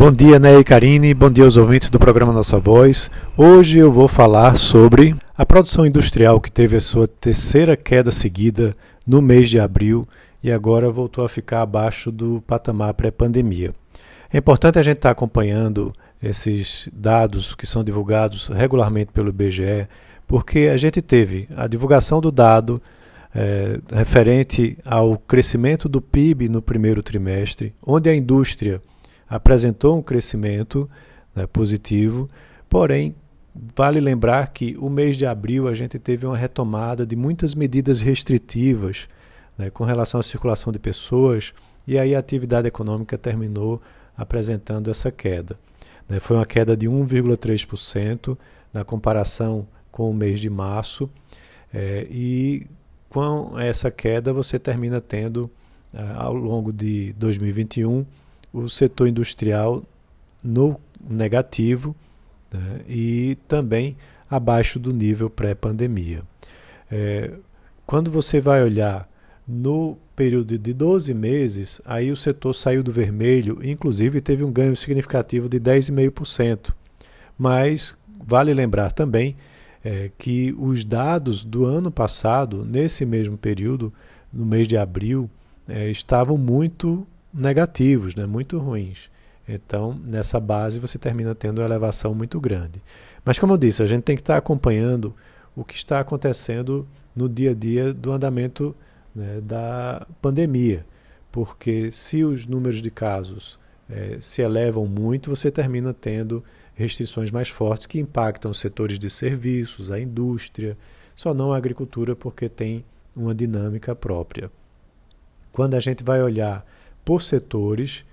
Bom dia, Ney e Karine, bom dia aos ouvintes do programa Nossa Voz. Hoje eu vou falar sobre a produção industrial que teve a sua terceira queda seguida no mês de abril e agora voltou a ficar abaixo do patamar pré-pandemia. É importante a gente estar acompanhando esses dados que são divulgados regularmente pelo IBGE, porque a gente teve a divulgação do dado é, referente ao crescimento do PIB no primeiro trimestre, onde a indústria apresentou um crescimento né, positivo, porém, vale lembrar que o mês de abril a gente teve uma retomada de muitas medidas restritivas né, com relação à circulação de pessoas, e aí a atividade econômica terminou apresentando essa queda. Né, foi uma queda de 1,3% na comparação com o mês de março, é, e com essa queda você termina tendo, ao longo de 2021, o setor industrial no negativo né, e também abaixo do nível pré-pandemia. É, quando você vai olhar no período de 12 meses, aí o setor saiu do vermelho, inclusive teve um ganho significativo de 10,5%. Mas vale lembrar também é, que os dados do ano passado, nesse mesmo período, no mês de abril, é, estavam muito negativos, né, muito ruins. Então, nessa base, você termina tendo uma elevação muito grande. Mas, como eu disse, a gente tem que estar acompanhando o que está acontecendo no dia a dia do andamento né, da pandemia. Porque se os números de casos é, se elevam muito, você termina tendo restrições mais fortes que impactam os setores de serviços, a indústria, só não a agricultura, porque tem uma dinâmica própria. Quando a gente vai olhar por setores.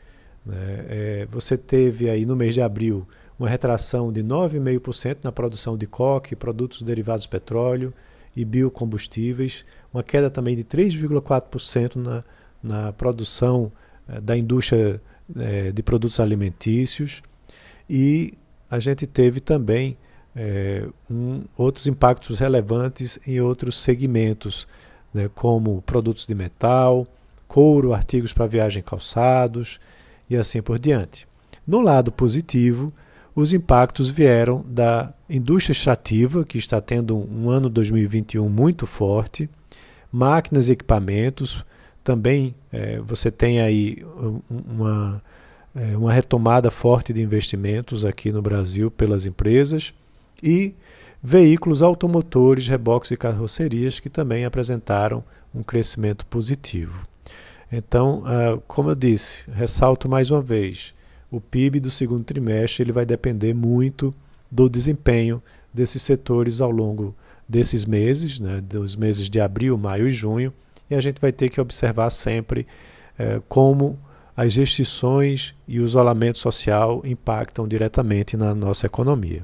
Né? É, você teve aí no mês de abril uma retração de 9,5% na produção de coque, produtos derivados do petróleo e biocombustíveis, uma queda também de 3,4% na, na produção é, da indústria é, de produtos alimentícios e a gente teve também é, um, outros impactos relevantes em outros segmentos, né, como produtos de metal, couro, artigos para viagem calçados e assim por diante. No lado positivo, os impactos vieram da indústria extrativa, que está tendo um ano 2021 muito forte, máquinas e equipamentos, também é, você tem aí uma, é, uma retomada forte de investimentos aqui no Brasil pelas empresas e veículos automotores, reboques e carrocerias que também apresentaram um crescimento positivo. Então, uh, como eu disse, ressalto mais uma vez, o PIB do segundo trimestre ele vai depender muito do desempenho desses setores ao longo desses meses, né, dos meses de abril, maio e junho, e a gente vai ter que observar sempre uh, como as restrições e o isolamento social impactam diretamente na nossa economia.